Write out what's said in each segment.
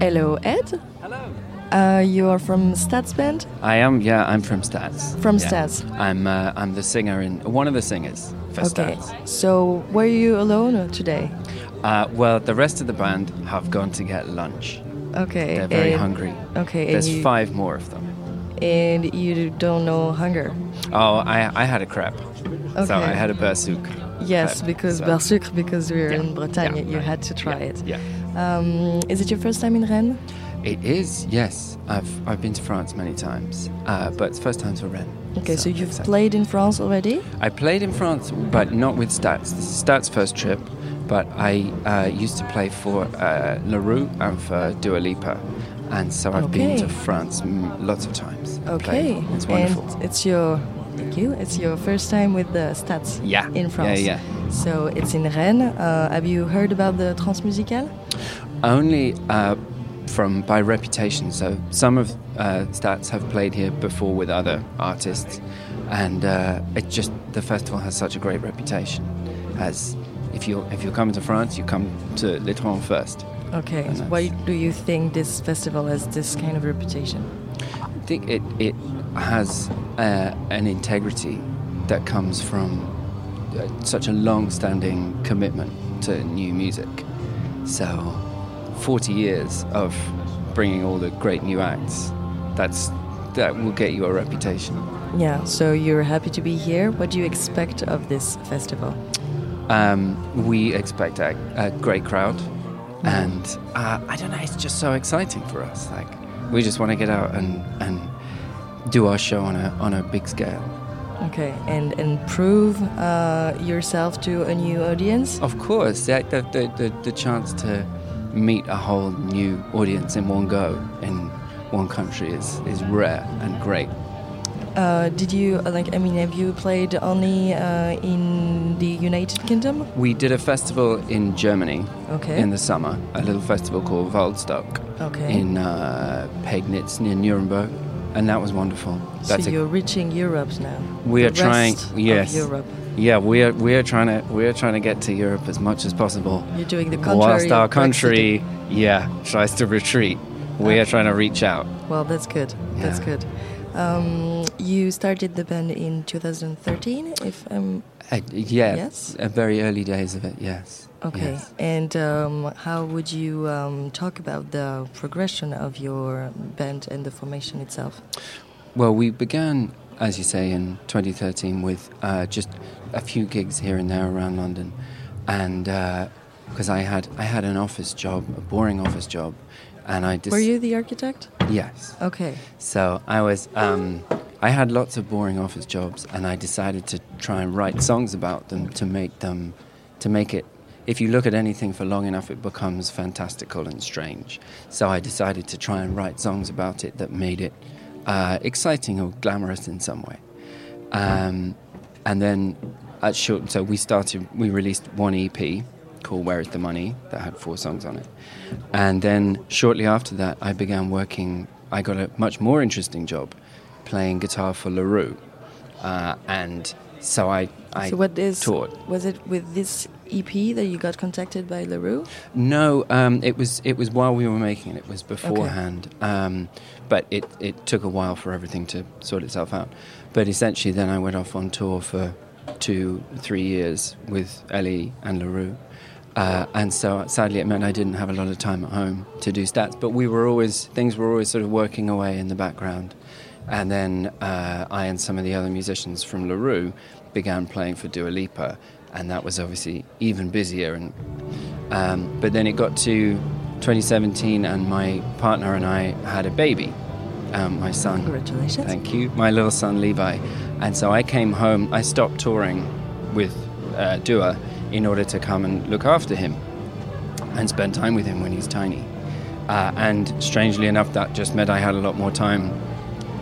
Hello, Ed. Hello. Uh, you are from Stats Band? I am. Yeah, I'm from Stats. From Yeah. Stats. I'm. Uh, I'm the singer in one of the singers for Okay. Stats. So, were you alone today? Uh, well, the rest of the band have gone to get lunch. Okay. They're very and- hungry. Okay. There's you, five more of them. And you don't know hunger? Oh, I, I had a crepe. So Okay. I had a beurre Yes, crepe, because so- beurre sucre, because we're Yeah. in Bretagne, Yeah, you right. had to try yeah, it. Yeah. Um, is it your first time in Rennes? It is. Yes. I've I've been to France many times, uh, but it's first time to Rennes. Okay, so, you've excited. played in France already? I played in France, but not with Stats. This is Stats' first trip, but I uh, used to play for uh, La Roux and for Dua Lipa, and so I've been to France lots of times. Okay. played. it's wonderful. And it's your thank you. It's your first time with the Stats yeah, in France. Yeah, Yeah, So it's in Rennes. Uh, have you heard about the Transmusicale? yeah. Only uh, from by reputation. So some of uh, Stats have played here before with other artists, and uh, it just the festival has such a great reputation. As if you if you're coming to France, you come to Les Trans first. Okay. So why do you think this festival has this kind of reputation? I think it, it has uh, an integrity that comes from uh, such a long standing commitment to new music. So, 40 years of bringing all the great new acts, that's, that will get you a reputation. Yeah. So you're happy to be here. What do you expect of this festival? Um, we expect a, a great crowd, and uh, I don't know, it's just so exciting for us. Like, we just want to get out and, and do our show on a, on a big scale. Okay. And and prove uh, yourself to a new audience. Of course, the, the, the, the chance to meet a whole new audience in one go in one country is, is rare and great. Uh, did you uh, like? I mean, have you played only uh, in the United Kingdom? We did a festival in Germany Okay. in the summer, a little festival called Waldstock okay. in uh, Pegnitz near Nuremberg, and that was wonderful. so you're reaching Europe now. we are trying, yes, Europe. yeah, we are we are trying to we are trying to get to Europe as much as possible. You're doing the contrary. Whilst our of Brexit. country, yeah, tries to retreat, we Okay. are trying to reach out. Well, that's good. That's good. Um, you started the band in 2013, if I'm Uh, yeah, Yes? uh, very early days of it. Yes. okay. Yes. And um, how would you um, talk about the progression of your band and the formation itself? Well, we began, as you say, in 2013 with uh, just a few gigs here and there around London, and because I had I had an office job, a boring office job, and I just Were you the architect? yes. Okay. So I was. Um, I had lots of boring office jobs, and I decided to try and write songs about them to make them, to make it. If you look at anything for long enough, it becomes fantastical and strange. So I decided to try and write songs about it that made it uh, exciting or glamorous in some way. Um, and then, at short, so we started. We released one EP called "Where Is the Money" that had four songs on it. And then shortly after that, I began working. I got a much more interesting job, playing guitar for La Roux, uh, and so I I so what is taught. was it with this EP that you got contacted by La Roux? No, um, it was it was while we were making it. It was beforehand, um, but it, it took a while for everything to sort itself out. But essentially, then I went off on tour for two, three years with Ellie and La Roux. Uh, and so sadly, it meant I didn't have a lot of time at home to do stats. But we were always things were always sort of working away in the background. And then uh, I and some of the other musicians from La Roux began playing for Dua Lipa, and that was obviously even busier. And um, but then it got to 2017, and my partner and I had a baby, um, my son. Congratulations. Thank you, my little son Levi. And so I came home. I stopped touring with uh, Dua in order to come and look after him and spend time with him when he's tiny. Uh, and strangely enough, that just meant I had a lot more time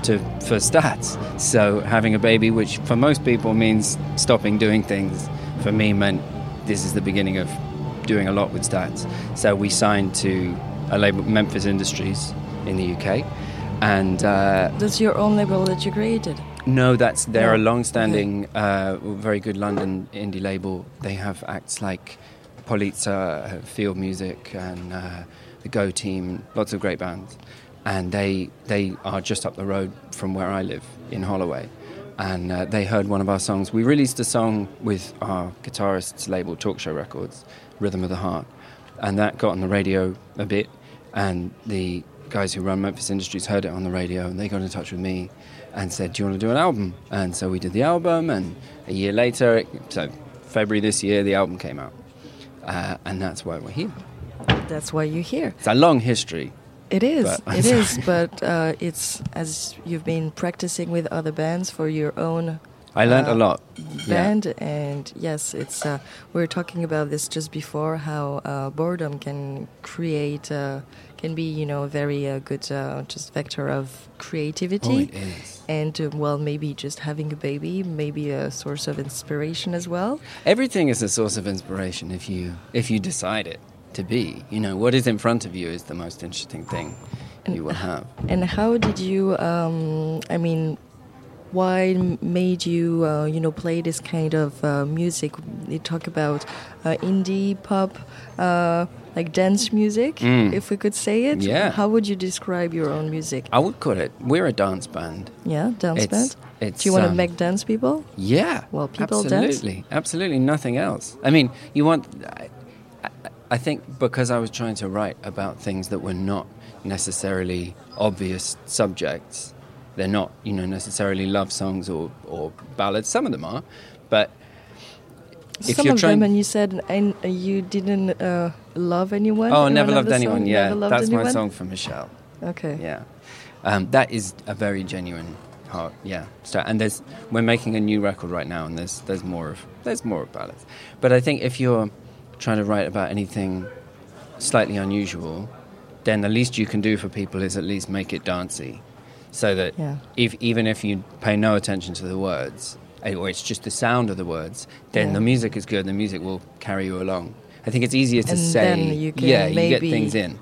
to for stats. So having a baby, which for most people means stopping doing things, for me meant this is the beginning of doing a lot with stats. So we signed to a label, Memphis Industries, in the UK, and uh, That's your own label that you created. no, that's they're a long-standing, uh, very good London indie label. They have acts like Poliça, Field Music, and uh, the Go Team, lots of great bands. And they, they are just up the road from where I live in Holloway. And uh, they heard one of our songs. We released a song with our guitarist's label, Talk Show Records, Rhythm of the Heart. And that got on the radio a bit. And the guys who run Memphis Industries heard it on the radio and they got in touch with me and said, Do you want to do an album? And so we did the album. And a year later, so February this year, the album came out. Uh, and that's why we're here. That's why you're here. It's a long history. It is. But, it is. But uh, it's as you've been practicing with other bands for your own. I learned uh, a lot. Band yeah. and yes, it's. Uh, we were talking about this just before how uh, boredom can create uh, can be you know a very uh, good just vector of creativity. Oh, it is. And well, maybe just having a baby, maybe a source of inspiration as well. Everything is a source of inspiration if you if you decide it to be. You know, what is in front of you is the most interesting thing and, you will have. And how did you? Um, I mean, why made you, uh, you know, play this kind of uh, music? You talk about uh, indie pop, uh, like dance music, mm. if we could say it. Yeah. How would you describe your own music? I would call it. We're a dance band. Yeah, dance it's, band. It's, Do you want um, to make dance people? Yeah. Well, people absolutely, dance. Absolutely, nothing else. I mean, you want. I think because I was trying to write about things that were not necessarily obvious subjects, they're not, you know, necessarily love songs or, or ballads. Some of them are, but if Some of them, and you said and you didn't uh, love anyone. Oh, never loved anyone. Song? Yeah, loved that's anyone? my song for Michelle. Okay. Yeah, um, that is a very genuine heart. Yeah, so, and there's we're making a new record right now, and there's there's more of there's more of ballads. But I think if you're trying to write about anything slightly unusual, then the least you can do for people is at least make it dancey. So that yeah. if, even if you pay no attention to the words, eh, or it's just the sound of the words, then yeah. the music is good, the music will carry you along. I think it's easier to and say, you yeah, you get things in.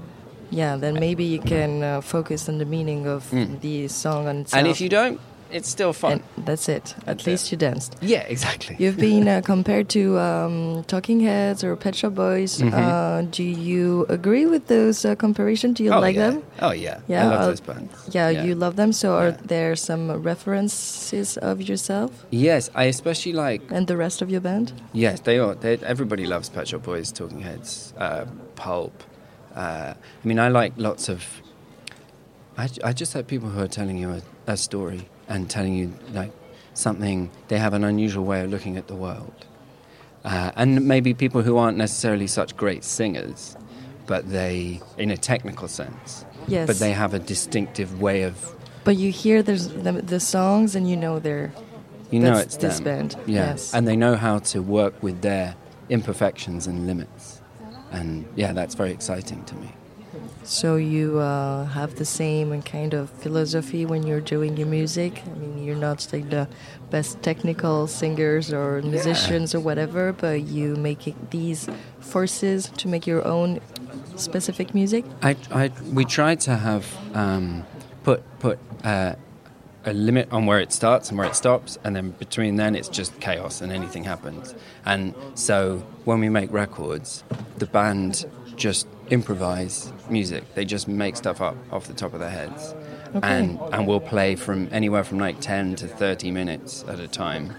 Yeah, then maybe you can uh, focus on the meaning of mm. the song on itself. And if you don't, it's still fun. And that's it. At least you danced. Yeah, exactly. You've been uh, compared to um, Talking Heads or Pet Shop Boys. Mm-hmm. Uh, do you agree with those uh, comparisons? Do you oh, like yeah. them? Oh yeah, yeah. I love uh, those bands. Yeah, yeah, you love them. So yeah. are there some references of yourself? Yes, I especially like. And the rest of your band? Yes, they are. They, everybody loves Pet Shop Boys, Talking Heads, uh, Pulp. Uh, I mean, I like lots of. I, I just like people who are telling you a, a story and telling you like something they have an unusual way of looking at the world. Uh, and maybe people who aren't necessarily such great singers but they in a technical sense yes. but they have a distinctive way of but you hear the, the songs and you know they're you know it's this them. band. Yeah. Yes. and they know how to work with their imperfections and limits. And yeah that's very exciting to me so you uh, have the same kind of philosophy when you're doing your music. I mean, you're not like the best technical singers or musicians yeah. or whatever, but you make these forces to make your own specific music. I, I we try to have um, put put. Uh, a limit on where it starts and where it stops, and then between then it's just chaos and anything happens. And so when we make records, the band just improvise music. They just make stuff up off the top of their heads. Okay. And, and we'll play from anywhere from like 10 to 30 minutes at a time.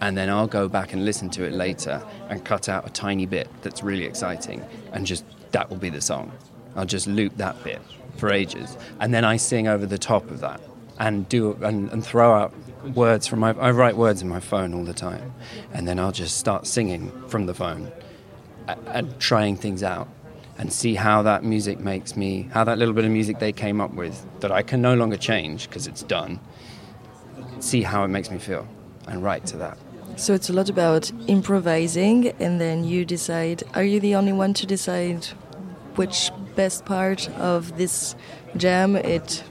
And then I'll go back and listen to it later and cut out a tiny bit that's really exciting. And just that will be the song. I'll just loop that bit for ages. And then I sing over the top of that and do and, and throw out words from my I write words in my phone all the time. And then I'll just start singing from the phone and trying things out and see how that music makes me, how that little bit of music they came up with that I can no longer change because it's done, see how it makes me feel and write to that. So it's a lot about improvising, and then you decide. Are you the only one to decide which best part of this jam it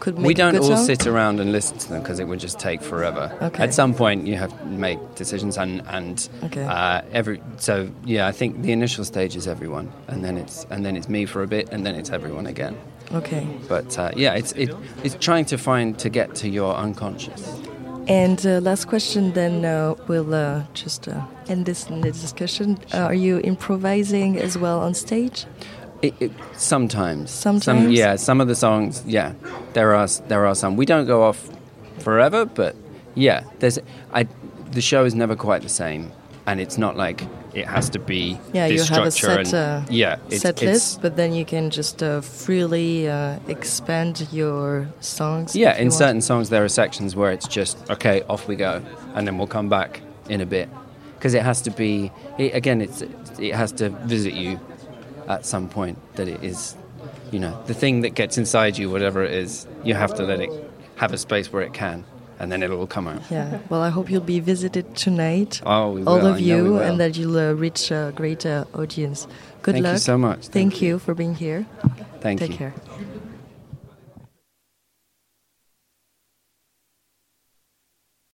could make we don't all song? sit around and listen to them because it would just take forever okay. at some point you have to make decisions and and okay. uh, every so yeah i think the initial stage is everyone and then it's and then it's me for a bit and then it's everyone again okay but uh, yeah it's it, it's trying to find to get to your unconscious And uh, last question, then uh, we'll uh, just uh, end this discussion. Uh, are you improvising as well on stage? It, it, sometimes. Sometimes. Some, yeah, some of the songs. Yeah, there are there are some. We don't go off forever, but yeah, there's. I the show is never quite the same, and it's not like it has to be yeah this you have a set and, uh, yeah it's, set it's- list but then you can just uh, freely uh, expand your songs Yeah, you in want. certain songs there are sections where it's just okay, off we go, and then we'll come back in a bit because it has to be. It, again, it's it has to visit you at some point that it is, you know, the thing that gets inside you, whatever it is. You have to let it have a space where it can, and then it'll all come out. yeah well i hope you'll be visited tonight Oh, we all will, of you and that you'll uh, reach a great uh, audience good Thank luck you so much. thank you for being here Thank take you. care